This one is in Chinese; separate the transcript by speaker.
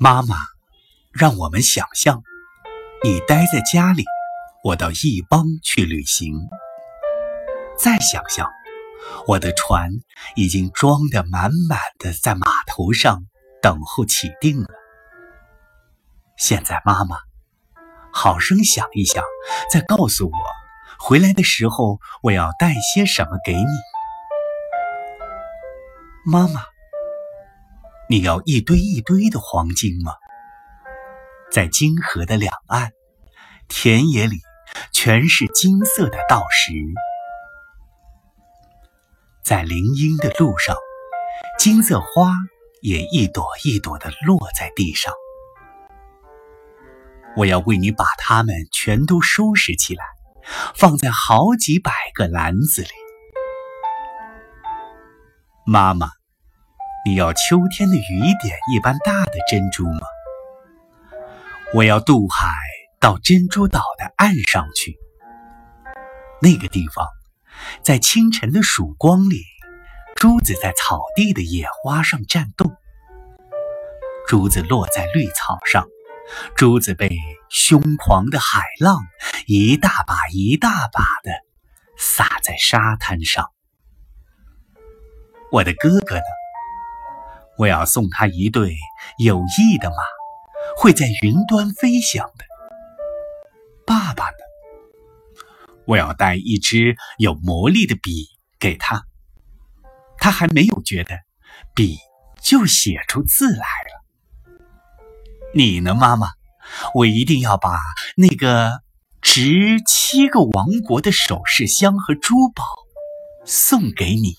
Speaker 1: 妈妈，让我们想象，你待在家里，我到异邦去旅行。再想象，我的船已经装得满满的，在码头上等候起订了。现在，妈妈，好生想一想，再告诉我，回来的时候我要带些什么给你。妈妈。你要一堆一堆的黄金吗？在金河的两岸，田野里全是金色的稻石。在林荫的路上，金色花也一朵一朵的落在地上。我要为你把它们全都收拾起来，放在好几百个篮子里。妈妈。你要秋天的雨点一般大的珍珠吗？我要渡海到珍珠岛的岸上去。那个地方，在清晨的曙光里，珠子在草地的野花上颤动。珠子落在绿草上，珠子被凶狂的海浪一大把一大把的洒在沙滩上。我的哥哥呢？我要送他一对有翼的马，会在云端飞翔的。爸爸呢？我要带一支有魔力的笔给他，他还没有觉得笔就写出字来了。你呢，妈妈？我一定要把那个值七个王国的首饰箱和珠宝送给你。